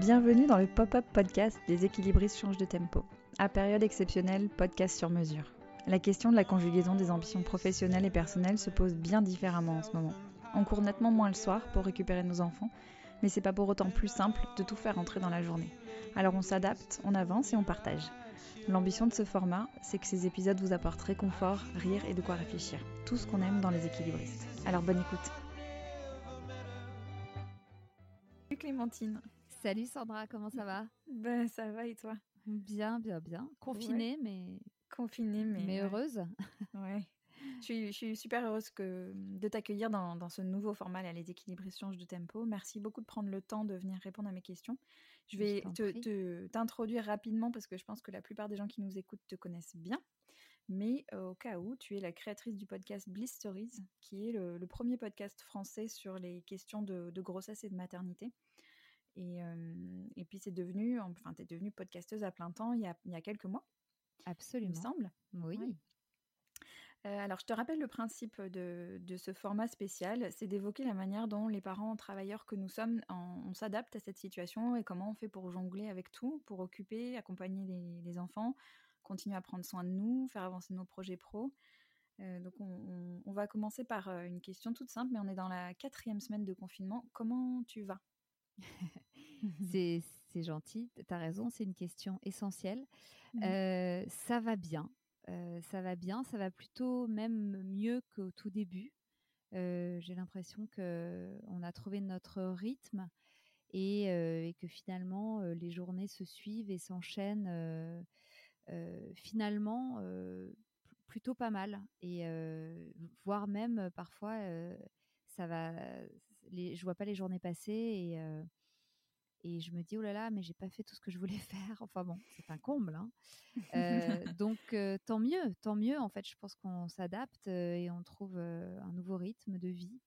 Bienvenue dans le pop-up podcast des équilibristes changent de tempo. À période exceptionnelle, podcast sur mesure. La question de la conjugaison des ambitions professionnelles et personnelles se pose bien différemment en ce moment. On court nettement moins le soir pour récupérer nos enfants, mais c'est pas pour autant plus simple de tout faire entrer dans la journée. Alors on s'adapte, on avance et on partage. L'ambition de ce format, c'est que ces épisodes vous apportent réconfort, rire et de quoi réfléchir. Tout ce qu'on aime dans les équilibristes. Alors bonne écoute. Clémentine. Salut Sandra, comment ça va? Ben ça va et toi? Bien, bien, bien. Confinée, mais Confinée, mais, mais heureuse. Ouais. Je suis, je suis super heureuse que, de t'accueillir dans, dans ce nouveau format, là, les équilibres changent de tempo. Merci beaucoup de prendre le temps de venir répondre à mes questions. Je vais t'introduire rapidement parce que je pense que la plupart des gens qui nous écoutent te connaissent bien. Mais euh, au cas où, tu es la créatrice du podcast Bliss Stories, qui est le, le premier podcast français sur les questions de, de grossesse et de maternité. Et, euh, et puis c'est devenu, enfin, tu es devenue podcasteuse à plein temps il y a, il y a quelques mois, il me Absolument. semble. Oui. Euh, alors, je te rappelle le principe de, de ce format spécial, c'est d'évoquer la manière dont les parents travailleurs que nous sommes, en- on s'adapte à cette situation et comment on fait pour jongler avec tout, pour occuper, accompagner les, les enfants, continuer à prendre soin de nous, faire avancer nos projets pro. Euh, donc, on, on- on va commencer par euh, une question toute simple, mais on est dans la quatrième semaine de confinement. Comment tu vas? C'est gentil, tu as raison, c'est une question essentielle. Mhm. Euh, ça va bien. Euh, ça va bien, ça va plutôt même mieux qu'au tout début. Euh, J'ai l'impression que on a trouvé notre rythme et, et que finalement les journées se suivent et s'enchaînent finalement pl- plutôt pas mal et voire même parfois ça va les, je vois pas les journées passer et euh, et je me dis oh là là mais j'ai pas fait tout ce que je voulais faire enfin bon c'est un comble hein. Euh, donc euh, tant mieux tant mieux en fait je pense qu'on s'adapte et on trouve un nouveau rythme de vie.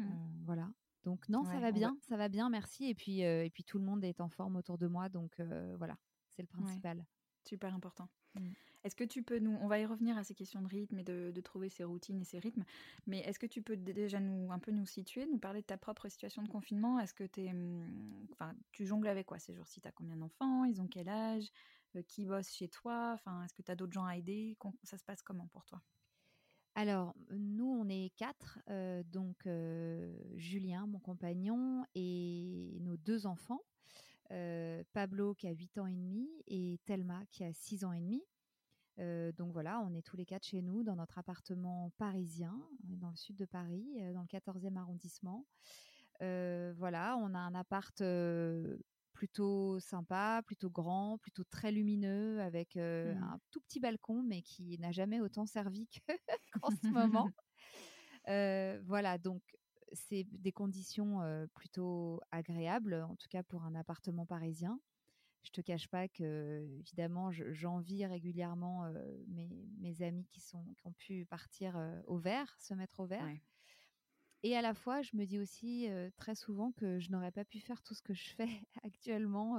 Euh, voilà donc non ça va bien ça va bien merci et puis et puis tout le monde est en forme autour de moi donc voilà c'est le Ouais. principal Super important. Mm. Est-ce que tu peux nous, on va y revenir à ces questions de rythme et de, trouver ses routines et ses rythmes, mais est-ce que tu peux dé- déjà nous un peu nous situer, nous parler de ta propre situation de confinement? Est-ce que t'es, hum, enfin, tu jongles avec quoi ces jours-ci? T'as combien d'enfants? Ils ont quel âge? Euh, Qui bosse chez toi? Enfin, est-ce que tu as d'autres gens à aider? Ça se passe comment pour toi? Alors, nous, on est quatre, euh, donc euh, Julien, mon compagnon, et nos deux enfants, Pablo qui a 8 ans et demi et Thelma qui a 6 ans et demi. Euh, donc voilà, on est tous les quatre chez nous dans notre appartement parisien, dans le sud de Paris, dans le 14e arrondissement. Euh, voilà, on a un appart euh, plutôt sympa, plutôt grand, plutôt très lumineux, avec Mhm. un tout petit balcon, mais qui n'a jamais autant servi que- qu'en ce moment. Voilà, donc c'est des conditions plutôt agréables, en tout cas pour un appartement parisien. Je te cache pas que, évidemment, je- j'envie régulièrement euh, mes, mes amis qui, sont, qui ont pu partir euh, au vert, se mettre au vert. Ouais. Et à la fois, je me dis aussi euh, très souvent que je n'aurais pas pu faire tout ce que je fais actuellement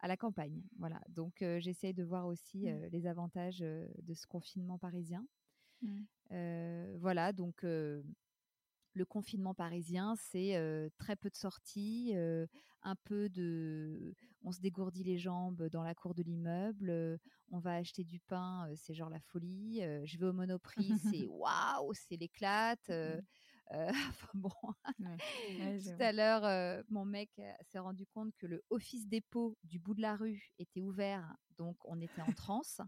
à la campagne. Voilà. Donc, j'essaye de voir aussi Mm. euh, les avantages de ce confinement parisien. Mm. Euh, voilà. Donc, le confinement parisien, c'est euh, très peu de sorties, euh, un peu de. On se dégourdit les jambes dans la cour de l'immeuble, euh, on va acheter du pain, c'est genre la folie. je vais au Monoprix, c'est waouh, c'est l'éclate. enfin bon, Ouais. Ouais, je tout à l'heure, mon mec s'est rendu compte que le office dépôt du bout de la rue était ouvert, donc on était en transe.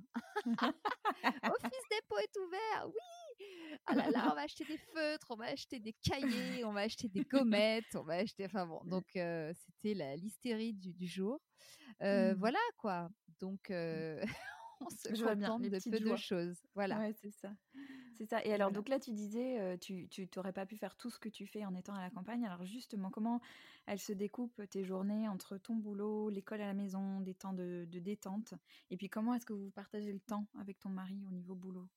office dépôt est ouvert, oui. Ah là là, on va acheter des feutres, on va acheter des cahiers, on va acheter des gommettes, on va acheter. Enfin bon, donc euh, c'était la l'hystérie du, du jour. Euh, Mm. Voilà quoi. Donc euh, on se Je bien, de peu de choses. Voilà. Ouais, c'est ça. C'est ça. Et alors, Voilà. donc là, tu disais, tu, tu t'aurais pas pu faire tout ce que tu fais en étant à la campagne. Alors justement, comment elles se découpent tes journées entre ton boulot, l'école à la maison, des temps de, de détente Et puis, comment est-ce que vous partagez le temps avec ton mari au niveau boulot?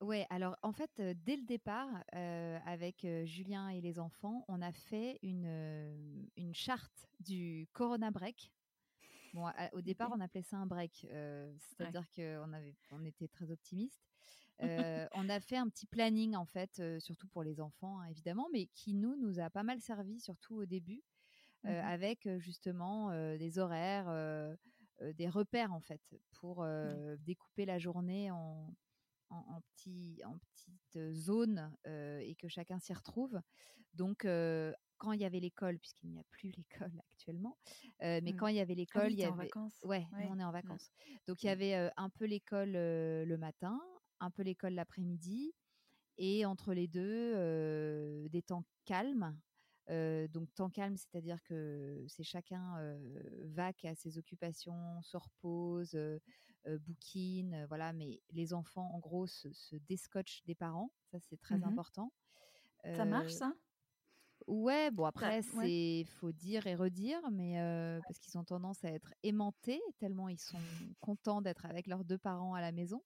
Ouais, alors en fait, euh, dès le départ, euh, avec euh, Julien et les enfants, on a fait une, une charte du Corona Break. Bon, à- au départ, on appelait ça un break, c'est-à-dire qu'on avait, on était très optimiste. On a fait un petit planning en fait, surtout pour les enfants hein, évidemment, mais qui nous nous a pas mal servi, surtout au début. mmh avec justement des horaires, des repères en fait, pour découper la journée en, en, petits, en petites zones et que chacun s'y retrouve. Donc, quand il y avait l'école, puisqu'il n'y a plus l'école actuellement, mais mmh. quand il y avait ah l'école, il y avait. En vacances. Ouais, on est en mmh. vacances. Donc il y avait un peu l'école le matin, un peu l'école l'après-midi, et entre les deux, des temps calmes. donc temps calme, c'est-à-dire que c'est chacun vaque à ses occupations, se repose, bouquine, voilà. Mais les enfants, en gros, se, se déscotchent des parents. Ça, c'est très mmh important. Ça marche, ça? Ouais, bon après c'est faut dire et redire, mais parce qu'ils ont tendance à être aimantés tellement ils sont contents d'être avec leurs deux parents à la maison.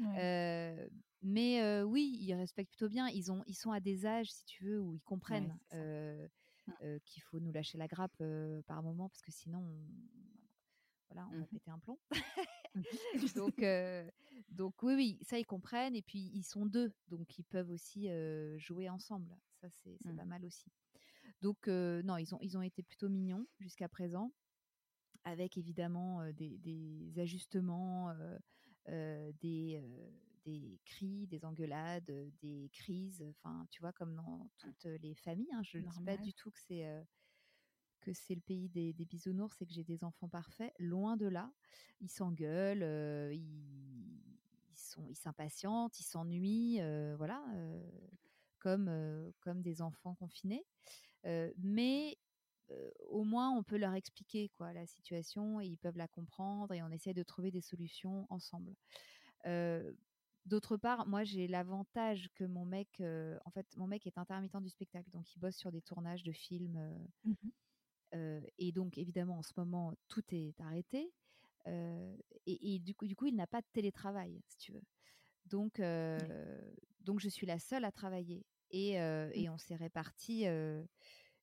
mais oui, ils respectent plutôt bien. Ils ont ils sont à des âges, si tu veux, où ils comprennent mmh. qu'il faut nous lâcher la grappe par moment parce que sinon voilà, on va mmh péter un plomb. Mmh donc, donc oui, oui, ça ils comprennent et puis ils sont deux, donc ils peuvent aussi jouer ensemble. Ça c'est pas mal aussi. Donc non, ils ont ils ont été plutôt mignons jusqu'à présent, avec évidemment des, des, ajustements, des des cris, des engueulades, des crises, enfin, tu vois, comme dans toutes les familles. Hein. Je ne dis pas du tout que c'est que c'est le pays des, bisounours et que j'ai des enfants parfaits. Loin de là, ils s'engueulent, euh, ils, sont, ils s'impatientent, ils s'ennuient, euh, voilà, euh, comme des enfants confinés. mais au moins, on peut leur expliquer quoi la situation et ils peuvent la comprendre et on essaie de trouver des solutions ensemble. D'autre part, moi j'ai l'avantage que mon mec, en fait, mon mec est intermittent du spectacle, donc il bosse sur des tournages de films. Mmh et donc, évidemment, en ce moment, tout est arrêté. Et, du, coup, du coup, il n'a pas de télétravail, si tu veux. Donc, donc je suis la seule à travailler. Et, mmh. et on s'est réparti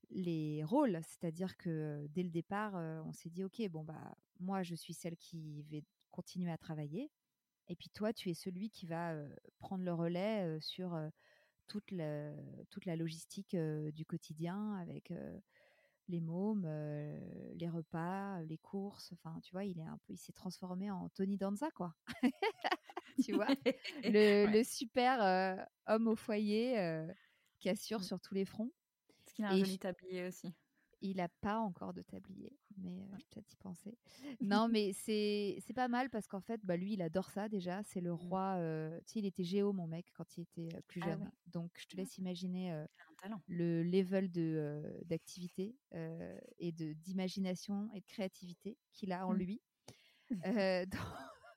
les rôles, c'est-à-dire que dès le départ, on s'est dit, OK, bon, bah, moi, je suis celle qui va continuer à travailler. Et puis toi, tu es celui qui va prendre le relais sur toute, la, toute la logistique du quotidien avec les mômes, les repas, les courses. Enfin, tu vois, il est un peu, il s'est transformé en Tony Danza, quoi. tu vois, le, super homme au foyer qui assure mmh. sur tous les fronts. Parce qu'il a un joli tablier aussi. Il n'a pas encore de tablier, mais je peut-être y penser. Non, mais c'est pas mal parce qu'en fait, bah, lui, il adore ça déjà. C'est le mmh. roi. tu sais, il était géo, mon mec, quand il était plus ah jeune. Donc, je te laisse imaginer le level d'activité et de d'imagination et de créativité qu'il a en mmh. lui.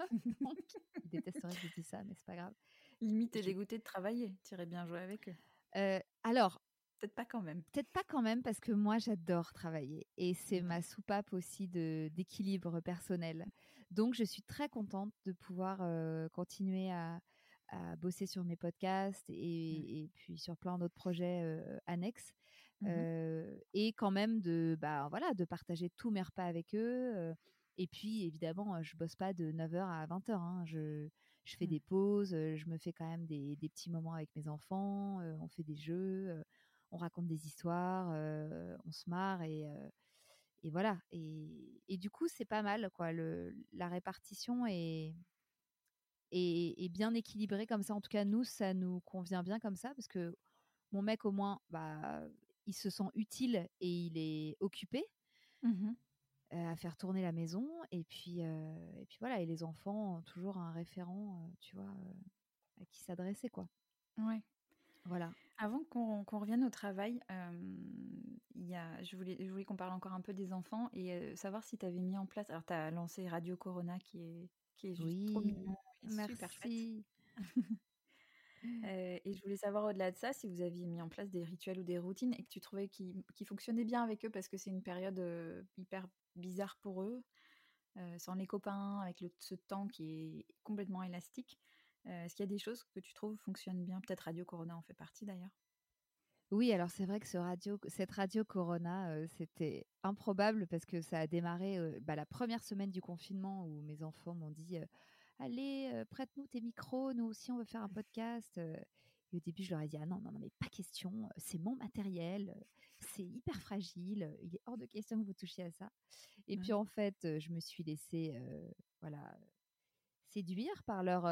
donc, il détesterait que je dise ça, mais c'est pas grave. Limite, t'es dégoûté de travailler. Tu irais bien jouer avec eux. alors, Peut-être pas quand même. Peut-être pas quand même parce que moi j'adore travailler et c'est ma soupape aussi de d'équilibre personnel. Donc je suis très contente de pouvoir continuer à, à, bosser sur mes podcasts et, et puis sur plein d'autres projets annexes. Mmh et quand même de bah voilà de partager tous mes repas avec eux et puis évidemment je bosse pas de 9h à 20h hein. je, je fais mmh. des pauses je me fais quand même des, des petits moments avec mes enfants on fait des jeux on raconte des histoires, on se marre et, et voilà. Et, du coup, c'est pas mal, quoi. Le, la répartition est, est, bien équilibrée comme ça. En tout cas, nous, ça nous convient bien comme ça parce que mon mec, au moins, bah, il se sent utile et il est occupé. Mmh à faire tourner la maison et puis et puis voilà et les enfants ont toujours un référent tu vois à qui s'adresser quoi ouais voilà avant qu'on revienne au travail, il y a, je voulais, je voulais qu'on parle encore un peu des enfants et savoir si tu avais mis en place. Alors, tu as lancé Radio Corona qui est, qui est juste trop mignon super chouette. et je voulais savoir au-delà de ça si vous aviez mis en place des rituels ou des routines et que tu trouvais qu'ils fonctionnaient bien avec eux parce que c'est une période hyper bizarre pour eux, sans les copains, avec le, ce temps qui est complètement élastique. Est-ce qu'il y a des choses que tu trouves fonctionnent bien? Peut-être Radio Corona en fait partie d'ailleurs. Oui, alors c'est vrai que ce radio, cette radio Corona, c'était improbable parce que ça a démarré bah, la première semaine du confinement où mes enfants m'ont dit Allez, prête-nous tes micros, nous aussi on veut faire un podcast. Et au début, je leur ai dit, ah non, non, non, mais pas question, c'est mon matériel, c'est hyper fragile, il est hors de question que vous touchiez à ça. Et puis en fait, je me suis laissée, voilà, séduire par leur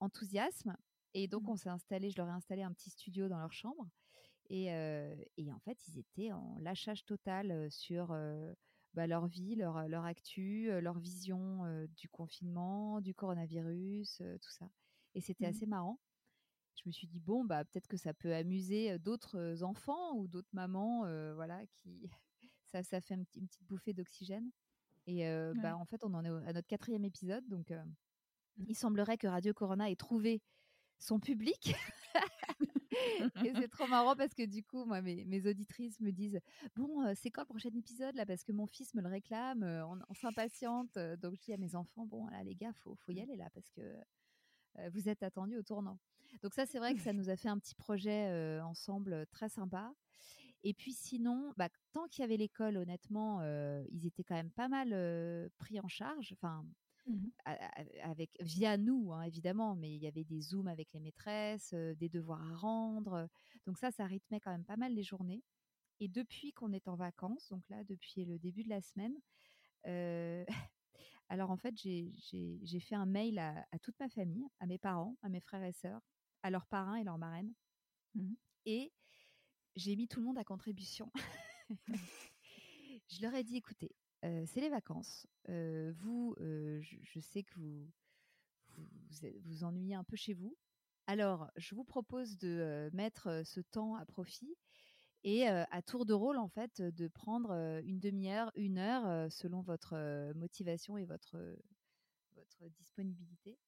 enthousiasme. Et donc, mmh. on s'est installé, je leur ai installé un petit studio dans leur chambre. Et, et en fait, ils étaient en lâchage total sur bah, leur vie, leur, leur actu, leur vision du confinement, du coronavirus, tout ça. Et c'était mmh. assez marrant. Je me suis dit, bon, bah, peut-être que ça peut amuser d'autres enfants ou d'autres mamans, voilà, qui. Ça, ça fait une petite bouffée d'oxygène. Et bah, en fait, on en est à notre quatrième épisode. Donc. Il semblerait que Radio Corona ait trouvé son public. et c'est trop marrant parce que du coup, moi, mes, mes auditrices me disent Bon, c'est quand le prochain épisode là Parce que mon fils me le réclame, on, s'impatiente. Donc je dis à mes enfants Bon, là, les gars, faut, faut y aller là parce que vous êtes attendus au tournant. Donc ça, c'est vrai que ça nous a fait un petit projet ensemble très sympa. Et puis sinon, bah, tant qu'il y avait l'école, honnêtement, ils étaient quand même pas mal pris en charge. Enfin, Mmh avec via nous hein, évidemment, mais il y avait des zooms avec les maîtresses, des devoirs à rendre. Donc ça, ça rythmait quand même pas mal les journées. Et depuis qu'on est en vacances, donc là depuis le début de la semaine, alors en fait j'ai fait un mail à, toute ma famille, à mes parents, à mes frères et sœurs, à leurs parrains et leurs marraines, mmh et j'ai mis tout le monde à contribution. je leur ai dit écoutez, c'est les vacances. vous, je, sais que vous vous, vous ennuyez un peu chez vous. Alors, je vous propose de mettre ce temps à profit et à tour de rôle, en fait, de prendre une demi-heure, une heure, selon votre motivation et votre, votre disponibilité,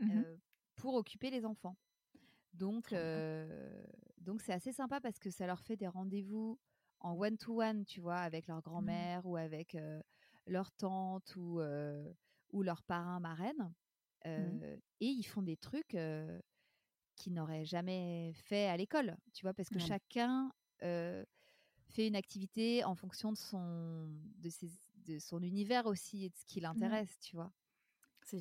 mmh pour occuper les enfants. Donc, donc c'est assez sympa parce que ça leur fait des rendez-vous en one-to-one, tu vois, avec leur mmh. grand-mère ou avec leur tante ou, ou leur parrain, marraine. Mmh. Et ils font des trucs qu'ils n'auraient jamais fait à l'école, tu vois, parce que chacun fait une activité en fonction de son, de, ses, de son univers aussi et de ce qui mmh. l'intéresse, tu vois?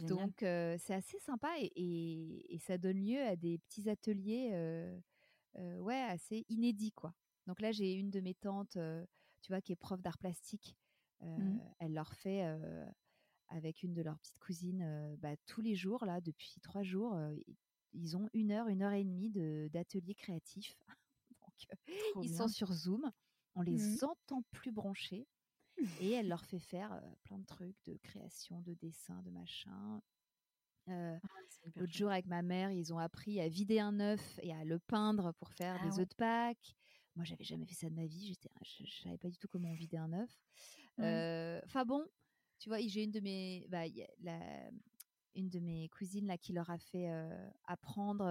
Donc c'est assez sympa et, et, ça donne lieu à des petits ateliers ouais, assez inédits, quoi. Donc là, j'ai une de mes tantes, tu vois, qui est prof d'art plastique. Mmh. Elle leur fait avec une de leurs petites cousines bah, tous les jours, là, depuis trois jours. ils ont une heure, une heure et demie d'atelier créatif. Donc, ils sont sur Zoom. On les mmh. entend plus branchés. Et elle leur fait faire plein de trucs de création, de dessin, de machin. Euh, ah, L'autre jour, avec ma mère, ils ont appris à vider un œuf et à le peindre pour faire ah des œufs de Pâques. Moi, j'avais jamais fait ça de ma vie. J'étais, je, je, savais pas du tout comment vidait un œuf. Enfin bon, tu vois, j'ai une de mes, bah, la, une de mes cousines là qui leur a fait apprendre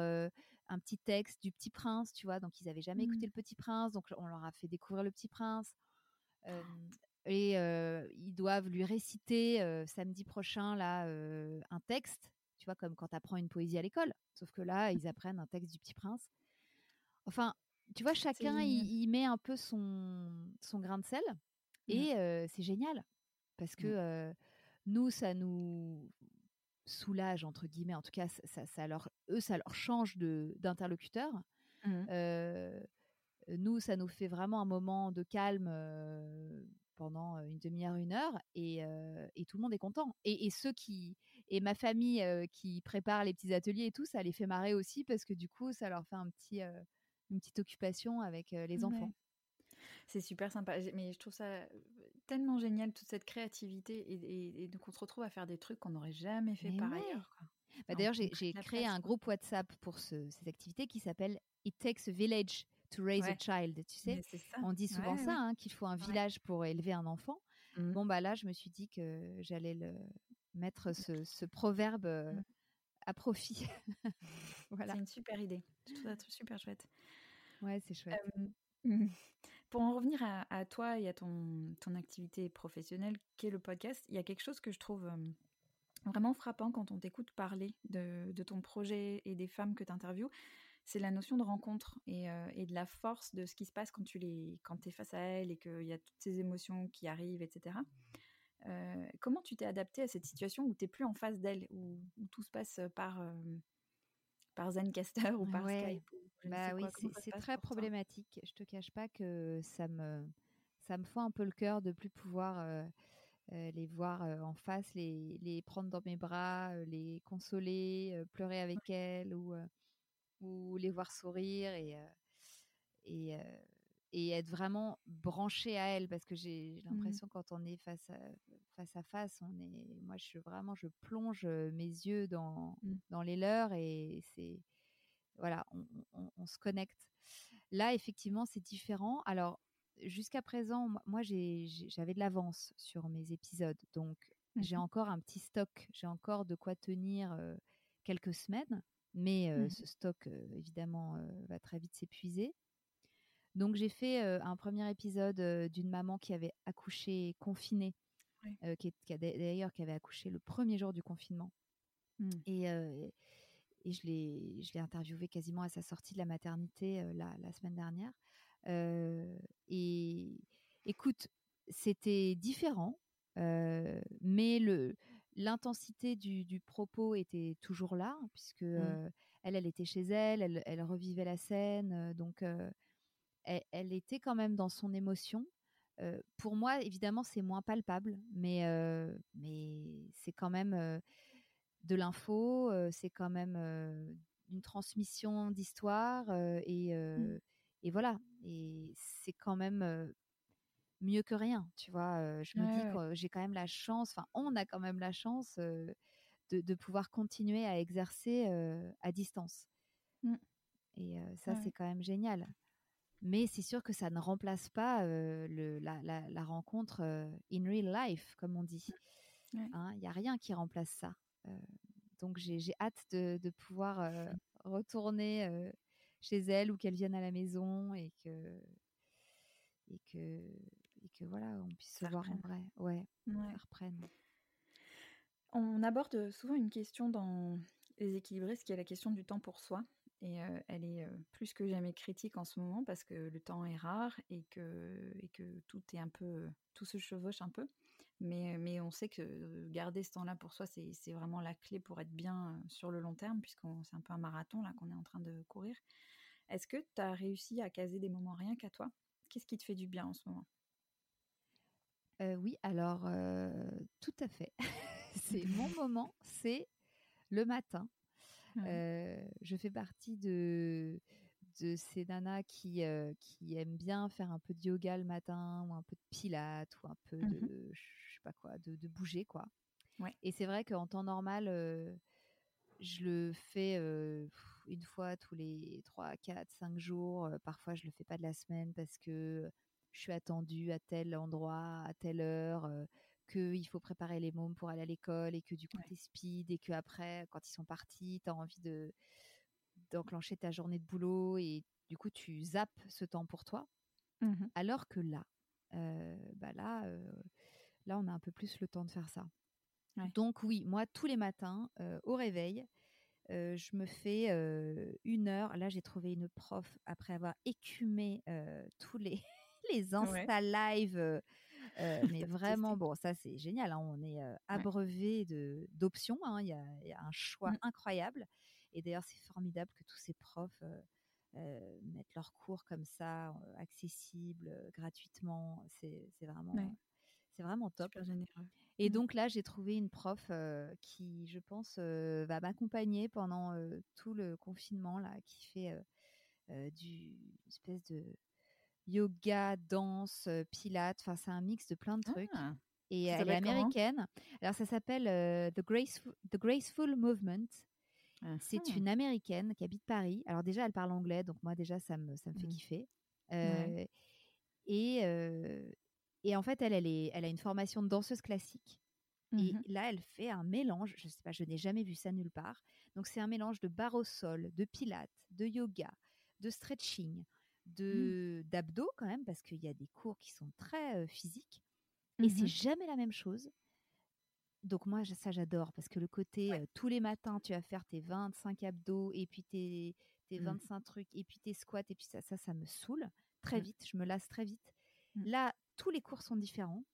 un petit texte du Petit Prince, tu vois? Donc ils avaient jamais écouté mmh. le Petit Prince, donc on leur a fait découvrir le Petit Prince. et ils doivent lui réciter samedi prochain là un texte, tu vois, comme quand tu apprends une poésie à l'école. Sauf que là, ils apprennent un texte du Petit Prince. Enfin, tu vois, chacun, il, met un peu son, son grain de sel. Mmh. Et c'est génial. Parce que mmh. nous, ça nous soulage, entre guillemets. En tout cas, ça, ça leur, eux, ça leur change d'interlocuteur. Mmh. nous, ça nous fait vraiment un moment de calme pendant une demi-heure, une heure, et, et, tout le monde est content. Et, et, ceux qui, et ma famille qui prépare les petits ateliers et tout, ça les fait marrer aussi parce que du coup, ça leur fait un petit, une petite occupation avec les enfants. C'est super sympa. Mais je trouve ça tellement génial, toute cette créativité. Et, donc, on se retrouve à faire des trucs qu'on n'aurait jamais fait par ailleurs. Bah, D'ailleurs, j'ai créé un groupe WhatsApp pour ces activités qui s'appelle It Takes a Village to Raise a Child. Tu sais, on dit souvent ça, hein, qu'il faut un village pour élever un enfant. Mmh. Bon, bah là, je me suis dit que j'allais le mettre ce, proverbe mmh. à profit. voilà. C'est une super idée. Je trouve ça super chouette. Ouais, c'est chouette. Pour en revenir à, toi et à ton, ton, activité professionnelle, qui est le podcast, il y a quelque chose que je trouve vraiment frappant quand on t'écoute parler de, de, ton projet et des femmes que tu interviews, c'est la notion de rencontre et, et, de la force de ce qui se passe quand tu les, quand es face à elles et qu'il y a toutes ces émotions qui arrivent, etc. comment tu t'es adapté à cette situation où tu n'es plus en face d'elles, où, tout se passe par, par Zencaster ou par Skype bah oui, c'est très problématique. Je te cache pas que ça me ça me fout un peu le cœur de plus pouvoir les voir en face, les, les prendre dans mes bras, les consoler, pleurer avec elles ou ou les voir sourire et et et être vraiment branché à elle parce que j'ai mmh l'impression quand on est face à face à face on est moi je vraiment je plonge mes yeux dans mmh. dans les leurs et c'est voilà on, se connecte. Là effectivement c'est différent. Alors jusqu'à présent moi j'avais de l'avance sur mes épisodes donc j'ai mmh encore un petit stock. J'ai encore de quoi tenir quelques semaines mais ce stock évidemment va très vite s'épuiser. Donc j'ai fait un premier épisode d'une maman qui avait accouché confinée, qui, d'ailleurs qui avait accouché le premier jour du confinement. Mmh. Et, et je l'ai je l'ai interviewée quasiment à sa sortie de la maternité la, la, semaine dernière. et écoute, c'était différent, mais le l'intensité du, du, propos était toujours là, puisque mmh. elle, elle était chez elle, elle, elle revivait la scène, donc elle, était quand même dans son émotion. pour moi, évidemment, c'est moins palpable, mais, mais c'est quand même de l'info, c'est quand même une transmission d'histoire et, mmh. et, voilà. Et c'est quand même mieux que rien, tu vois. je me dis que j'ai quand même la chance, enfin, on a quand même la chance de, de, pouvoir continuer à exercer à distance. Mmh. Et ça, c'est quand même génial. Mais c'est sûr que ça ne remplace pas le, la, rencontre in real life, comme on dit. Hein, il n'y a rien qui remplace ça. Donc j'ai hâte de, de pouvoir retourner chez elle ou qu'elle vienne à la maison et que, et que, et que voilà, on puisse se voir en vrai. Ouais, ouais. reprenne. On aborde souvent une question dans les équilibristes ce qui est la question du temps pour soi. Et elle est plus que jamais critique en ce moment parce que le temps est rare et que, et que tout est un peu, tout se chevauche un peu. Mais, mais on sait que garder ce temps-là pour soi, c'est vraiment la clé pour être bien sur le long terme, puisque c'est un peu un marathon là qu'on est en train de courir. Est-ce que tu as réussi à caser des moments rien qu'à toi? Qu'est-ce qui te fait du bien en ce moment? Oui, alors tout à fait. c'est mon moment, c'est le matin. Je fais partie de, de ces nanas qui, qui aiment bien faire un peu de yoga le matin ou un peu de pilates ou un peu mmh de, pas quoi, de, de bouger quoi. Ouais. Et c'est vrai qu'en temps normal, je le fais une fois tous les 3, 4, 5 jours. parfois, je le fais pas de la semaine parce que je suis attendue à tel endroit, à telle heure qu'il faut préparer les mômes pour aller à l'école et que du coup tu es speed et que après quand ils sont partis tu as envie de d'enclencher ta journée de boulot et du coup tu zappes ce temps pour toi mmh alors que là bah là là on a un peu plus le temps de faire ça donc oui moi tous les matins au réveil je me fais une heure là j'ai trouvé une prof après avoir écumé tous les les Insta live euh, mais vraiment, bon, ça c'est génial. Hein, on est abreuvé de d'options. Hein, il y, a, un choix mmh. incroyable. Et d'ailleurs, c'est formidable que tous ces profs mettent leurs cours comme ça, accessibles, gratuitement. C'est vraiment, c'est vraiment top. Et mmh. donc là, j'ai trouvé une prof qui, je pense, va m'accompagner pendant tout le confinement là, qui fait du espèce de yoga, danse, pilates. Enfin, c'est un mix de plein de trucs. Ah, et elle est américaine. Alors, ça s'appelle The, Graceful, The Graceful Movement. C'est ah. une américaine qui habite Paris. Alors, déjà, elle parle anglais, donc moi, déjà, ça me, ça me fait mmh. kiffer. et, et en fait, elle, elle, est, elle a une formation de danseuse classique. Et mmh là, elle fait un mélange, je sais pas, je n'ai jamais vu ça nulle part. Donc, c'est un mélange de barre au sol, de pilates, de yoga, de stretching, Mmh. de d'abdos quand même parce qu'il y a des cours qui sont très physiques et c'est mmh jamais la même chose. Donc moi ça j'adore parce que le côté tous les matins tu vas faire tes 25 abdos et puis tes, tes 25 mmh. trucs et puis tes squats et puis ça ça ça me saoule très vite, je me lasse très vite. Là tous les cours sont différents.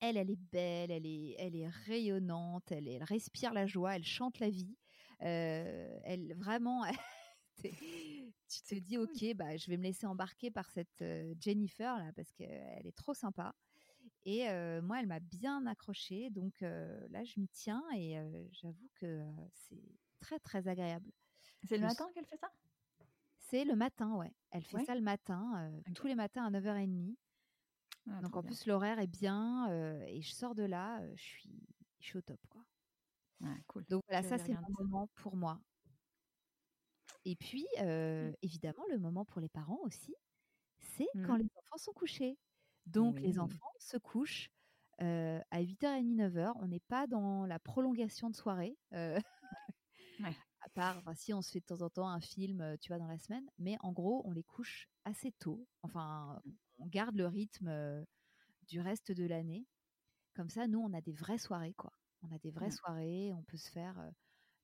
Elle, elle est belle, elle est, elle est rayonnante, elle, elle respire la joie, elle chante la vie. elle vraiment, tu te dis, ok, bah, je vais me laisser embarquer par cette Jennifer là parce qu'elle est trop sympa. Et moi, elle m'a bien accrochée. Donc là, je m'y tiens et j'avoue que c'est très, très agréable. C'est le matin qu'elle fait ça? C'est le matin, ouais. Elle fait ça le matin, tous les matins à 9h30. Ah, donc en plus, l'horaire est bien et je sors de là, je suis, je suis au top. Quoi. cool. Donc voilà, ça, c'est un moment pour moi. Et puis, mmh. évidemment, le moment pour les parents aussi, c'est quand mmh. les enfants sont couchés. Donc, les enfants se couchent à 8h30, 9h. On n'est pas dans la prolongation de soirée. À part si on se fait de temps en temps un film, tu vois, dans la semaine. Mais en gros, on les couche assez tôt. Enfin, mmh. On garde le rythme du reste de l'année. Comme ça, nous, on a des vraies soirées, quoi. On a des vraies soirées. On peut se faire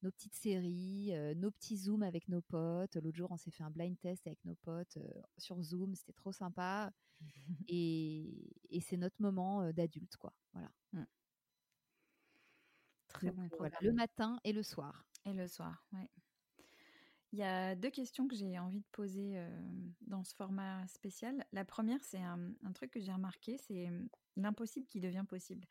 nos petites séries, nos petits zooms avec nos potes. L'autre jour, on s'est fait un blind test avec nos potes sur Zoom. C'était trop sympa. et, c'est notre moment d'adulte, quoi. Voilà. Mmh. Très bon voilà, le matin et le soir. Et le soir, oui. Il y a deux questions que j'ai envie de poser dans ce format spécial. La première, c'est un, truc que j'ai remarqué, c'est l'impossible qui devient possible.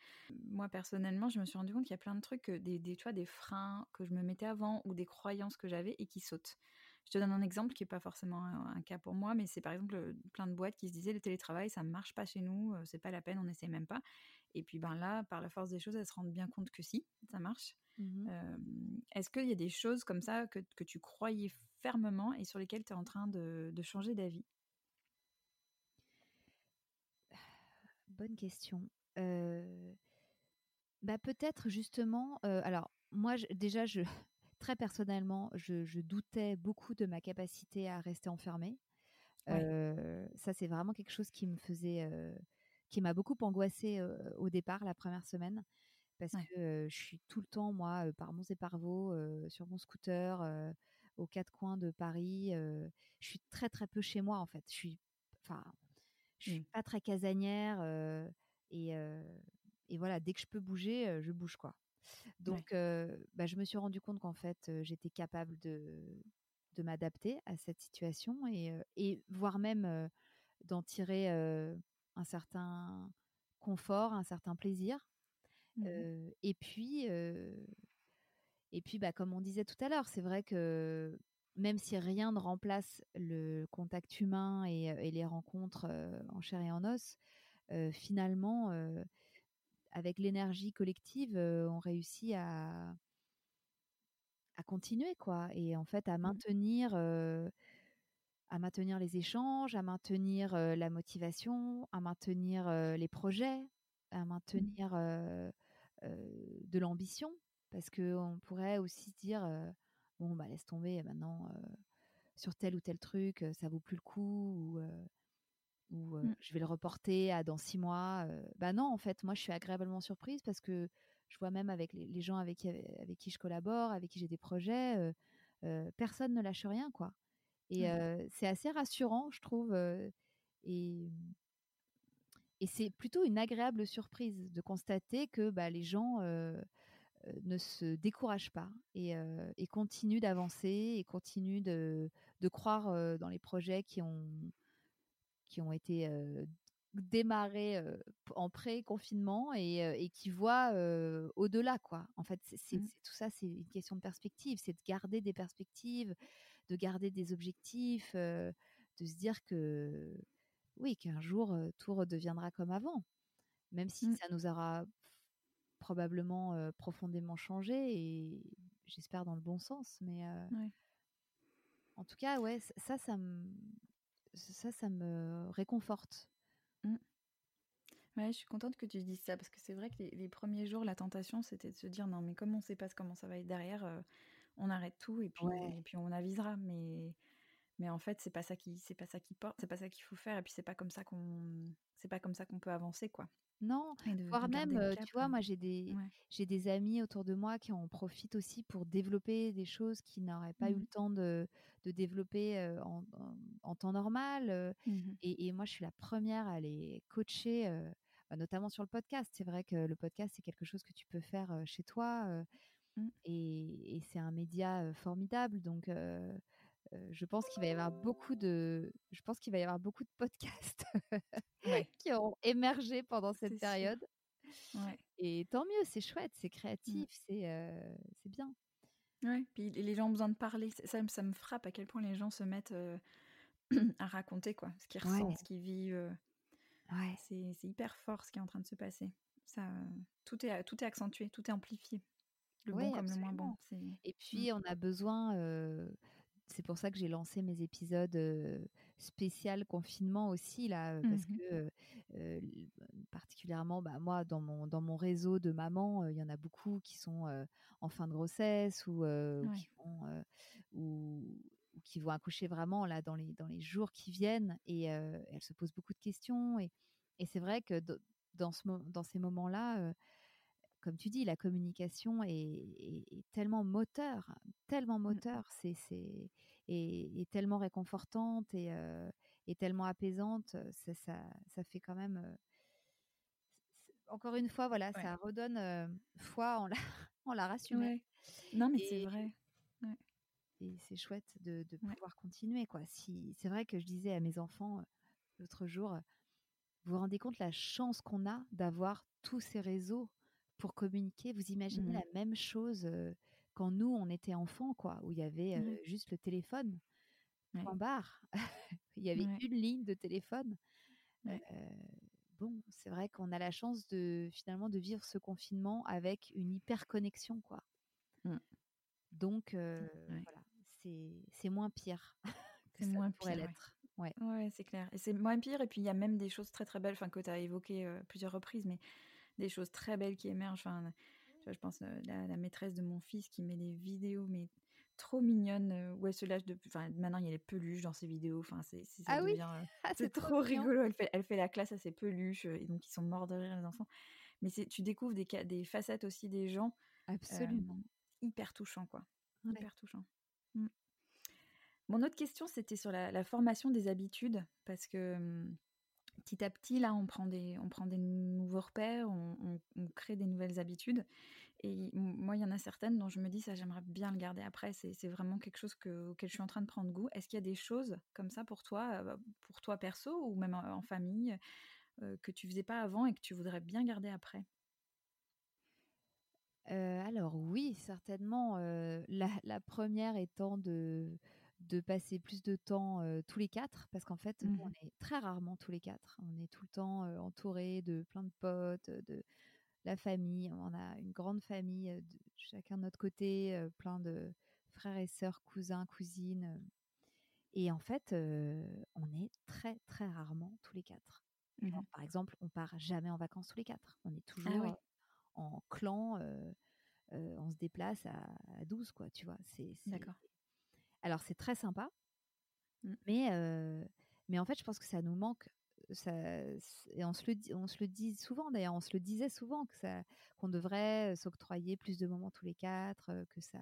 Moi, personnellement, je me suis rendu compte qu'il y a plein de trucs, des, des, des freins que je me mettais avant ou des croyances que j'avais et qui sautent. Je te donne un exemple qui n'est pas forcément un, cas pour moi, mais c'est par exemple plein de boîtes qui se disaient le télétravail, ça ne marche pas chez nous, c'est pas la peine, on n'essaie même pas. Et puis ben là, par la force des choses, elles se rendent bien compte que si, ça marche. Mmh est-ce qu'il y a des choses comme ça que, que, tu croyais fermement et sur lesquelles tu es en train de, de changer d'avis? Bonne question. bah peut-être justement. alors moi, déjà, je, très personnellement, je, doutais beaucoup de ma capacité à rester enfermée. ça, c'est vraiment quelque chose qui me faisait, qui m'a beaucoup angoissée au départ, la première semaine, parce que je suis tout le temps, moi, par Mons et Parvaux, sur mon scooter, aux quatre coins de Paris. je suis très très peu chez moi, en fait. Je suis, enfin, je suis mmh. pas très casanière et, et voilà, dès que je peux bouger, je bouge quoi. Donc, bah, je me suis rendu compte qu'en fait, j'étais capable de, de m'adapter à cette situation et, et voire même d'en tirer un certain confort, un certain plaisir. Mmh et puis, et puis bah, comme on disait tout à l'heure, c'est vrai que même si rien ne remplace le contact humain et, et les rencontres en chair et en os, finalement, avec l'énergie collective, on réussit à, à continuer, quoi. Et en fait, à mmh. maintenir, à maintenir les échanges, à maintenir la motivation, à maintenir les projets, à mmh. maintenir de l'ambition. Parce qu'on pourrait aussi dire, bon, bah, laisse tomber maintenant sur tel ou tel truc, ça vaut plus le coup. Ou, ou mmh. je vais le reporter à dans six mois. bah non, en fait, moi, je suis agréablement surprise parce que je vois même avec les, gens avec qui, avec qui je collabore, avec qui j'ai des projets, personne ne lâche rien, quoi. Et mmh. c'est assez rassurant, je trouve. et et c'est plutôt une agréable surprise de constater que bah, les gens ne se découragent pas et, et continuent d'avancer et continuent de, de croire dans les projets qui ont, qui ont été démarrés en pré-confinement et, qui voient au-delà, quoi. En fait, c'est mmh. tout ça, c'est une question de perspective, c'est de garder des perspectives, de garder des objectifs, de se dire que oui, qu'un jour tout redeviendra comme avant, même si mmh. ça nous aura probablement profondément changé et j'espère dans le bon sens, mais en tout cas, ouais, ça, ça me ça, ça me réconforte. Mmh. Ouais, je suis contente que tu dises ça parce que c'est vrai que les, premiers jours, la tentation, c'était de se dire non, mais comme on ne sait pas comment ça va être derrière, euh, on arrête tout et puis, et puis on avisera. Mais, mais en fait, c'est pas ça qui, c'est pas ça qui porte, c'est pas ça qu'il faut faire et puis c'est pas comme ça qu'on, c'est pas comme ça qu'on peut avancer, quoi. Non, voire même, tu vois, moi j'ai des, j'ai des amis autour de moi qui en profitent aussi pour développer des choses qui n'auraient pas eu le mmh. temps de, de développer en, en, temps normal. Mmh et, et, moi, je suis la première à les coacher, bah, notamment sur le podcast. C'est vrai que le podcast, c'est quelque chose que tu peux faire chez toi. Mmh. Et, et c'est un média formidable. Donc, je pense qu'il va y avoir beaucoup de, je pense qu'il va y avoir beaucoup de podcasts qui auront émergé pendant cette période. Et tant mieux, c'est chouette, c'est mmh. créatif, c'est c'est bien. Ouais, puis les gens ont besoin de parler. Ça, ça me frappe à quel point les gens se mettent à raconter quoi, ce qu'ils ressentent, ce qu'ils vivent. Ouais. C'est hyper fort ce qui est en train de se passer. Ça, tout est tout est accentué, tout est amplifié. Le bon comme le moins bon. Et mmh. puis on a besoin. C'est pour ça que j'ai lancé mes épisodes spécial confinement aussi là, parce mmh que particulièrement, bah, moi dans mon dans mon réseau de mamans, il y en a beaucoup qui sont en fin de grossesse ou, qui vont ou, qui vont accoucher vraiment là dans les dans les jours qui viennent et elles se posent beaucoup de questions et, et c'est vrai que dans ce dans ces moments là comme tu dis, la communication est, tellement moteur, tellement mmh. moteur, c'est et, tellement réconfortante et, tellement apaisante. Ça, ça, fait quand même. encore une fois, voilà, ça redonne foi en la, en la Non, mais c'est vrai. Et c'est chouette de, pouvoir continuer, quoi. Si c'est vrai que je disais à mes enfants l'autre jour, vous vous rendez compte la chance qu'on a d'avoir tous ces réseaux pour communiquer. Vous imaginez mmh la même chose quand nous, on était enfants, quoi, où il y avait mmh juste le téléphone, point barre. il y avait une ligne de téléphone. bon, c'est vrai qu'on a la chance de finalement de vivre ce confinement avec une hyper connexion, quoi. Mmh. Donc voilà, c'est moins pire. c'est moins pourrait l'être. Ouais, ouais c'est clair. Et c'est moins pire. Et puis il y a même des choses très très belles, enfin que tu as évoquées plusieurs reprises, mais des choses très belles qui émergent. Enfin, je pense euh, la, la maîtresse de mon fils qui met des vidéos, mais trop mignonnes euh, où elle se lâche de. Enfin, maintenant il y a les peluches dans ses vidéos. Enfin, c'est ah oui? euh, ah, c'est trop, rigolo. Elle fait, elle fait la classe à ses peluches et donc ils sont morts de rire les enfants. Mais tu découvres des, des facettes aussi des gens. Absolument. hyper touchant quoi. Hyper touchant. Mmh. Mon autre question, c'était sur la, la, formation des habitudes, parce que mmh, petit à petit, là, on prend des, on prend des nouveaux repères, on, crée des nouvelles habitudes. Et moi, il y en a certaines dont je me dis, ça, j'aimerais bien le garder après. C'est vraiment quelque chose auquel je suis en train de prendre goût. Est-ce qu'il y a des choses comme ça pour toi, euh, pour toi perso ou même en, famille, euh, que tu faisais pas avant et que tu voudrais bien garder après? Euh, alors oui, certainement. la, première étant de de passer plus de temps tous les quatre, parce qu'en fait, mmh on est très rarement tous les quatre. On est tout le temps entouré de plein de potes, de la famille. On a une grande famille, de, chacun de notre côté, plein de frères et sœurs, cousins, cousines. Et en fait, on est très, très rarement tous les quatre. Mmh par exemple, on part jamais en vacances tous les quatre. On est ah toujours en clan. on se déplace à, à 12, quoi, tu vois. C'est, D'accord. Alors c'est très sympa, mmh. mais, mais en fait je pense que ça nous manque. Ça, et on se, le dit, on se le dit souvent d'ailleurs, on se le disait souvent que ça, qu'on devrait s'octroyer plus de moments tous les quatre, que ça,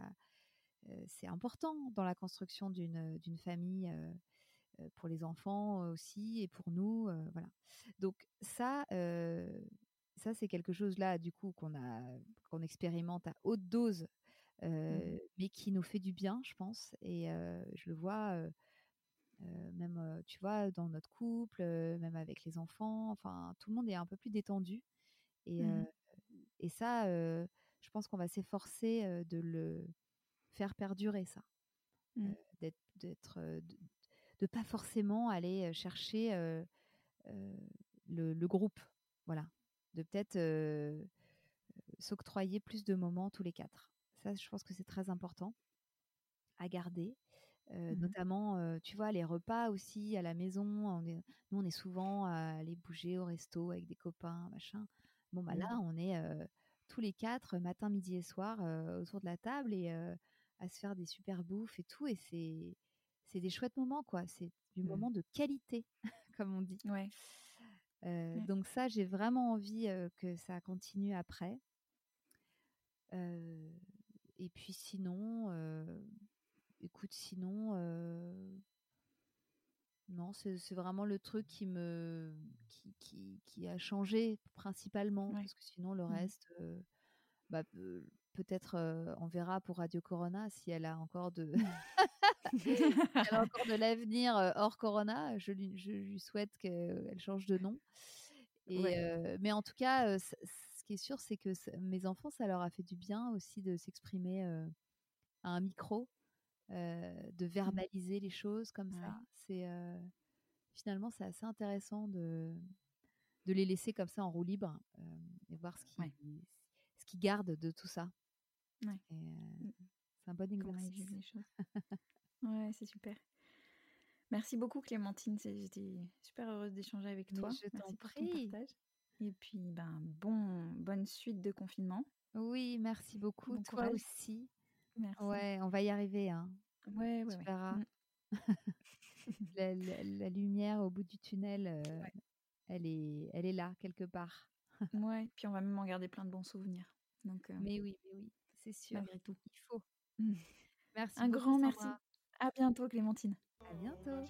c'est important dans la construction d'une, d'une famille pour les enfants aussi et pour nous, voilà. Donc ça, ça c'est quelque chose là du coup qu'on a, qu'on expérimente à haute dose Mmh. mais qui nous fait du bien, je pense. Et je le vois même, tu vois, dans notre couple, même avec les enfants. Enfin, tout le monde est un peu plus détendu. Et, mmh. et ça, je pense qu'on va s'efforcer de le faire perdurer, ça. Mmh. d'être, de, de, pas forcément aller chercher le, le, groupe. Voilà. De peut-être s'octroyer plus de moments tous les quatre. Ça, je pense que c'est très important à garder. Mmh notamment, tu vois, les repas aussi à la maison. On est, nous, on est souvent à aller bouger au resto avec des copains, machin. Bon, bah là, mmh. on est tous les quatre, matin, midi et soir, autour de la table et à se faire des super bouffes et tout. Et c'est, c'est des chouettes moments, quoi. C'est du mmh. moment de qualité, comme on dit. Ouais. Donc ça, j'ai vraiment envie que ça continue après. Et puis sinon, écoute, sinon, non, c'est vraiment le truc qui me qui, qui, a changé principalement, parce que sinon le mmh reste, bah, peut-être on verra pour Radio Corona si elle a encore de Elle a encore de l'avenir hors Corona. Je lui, je lui souhaite qu'elle change de nom. Et, mais en tout cas, ce qui est sûr, c'est que mes enfants, ça leur a fait du bien aussi de s'exprimer à un micro, de mmh. verbaliser les choses comme ça. C'est finalement, c'est assez intéressant de, de les laisser comme ça en roue libre et voir ce qu'ils ce qui gardent de tout ça. Mmh. c'est un bon exercice. ouais, c'est super. Merci beaucoup Clémentine, j'étais super heureuse d'échanger avec toi. je t'en prie. Et puis ben bon bonne suite de confinement. Oui, merci beaucoup. toi aussi. Merci. Ouais, on va y arriver. Hein. Ouais, ouais, tu verras. Mmh. la, lumière au bout du tunnel, euh, elle, est, elle est là quelque part. ouais, puis on va même en garder plein de bons souvenirs. Donc, euh, mais oui, mais oui, c'est sûr. Malgré tout. Il faut. merci. Un grand merci. À bientôt, Clémentine. À bientôt.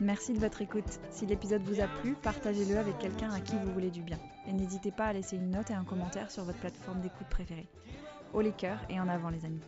Merci de votre écoute. Si l'épisode vous a plu, partagez-le avec quelqu'un à qui vous voulez du bien. Et n'hésitez pas à laisser une note et un commentaire sur votre plateforme d'écoute préférée. Au les cœurs et en avant les amis.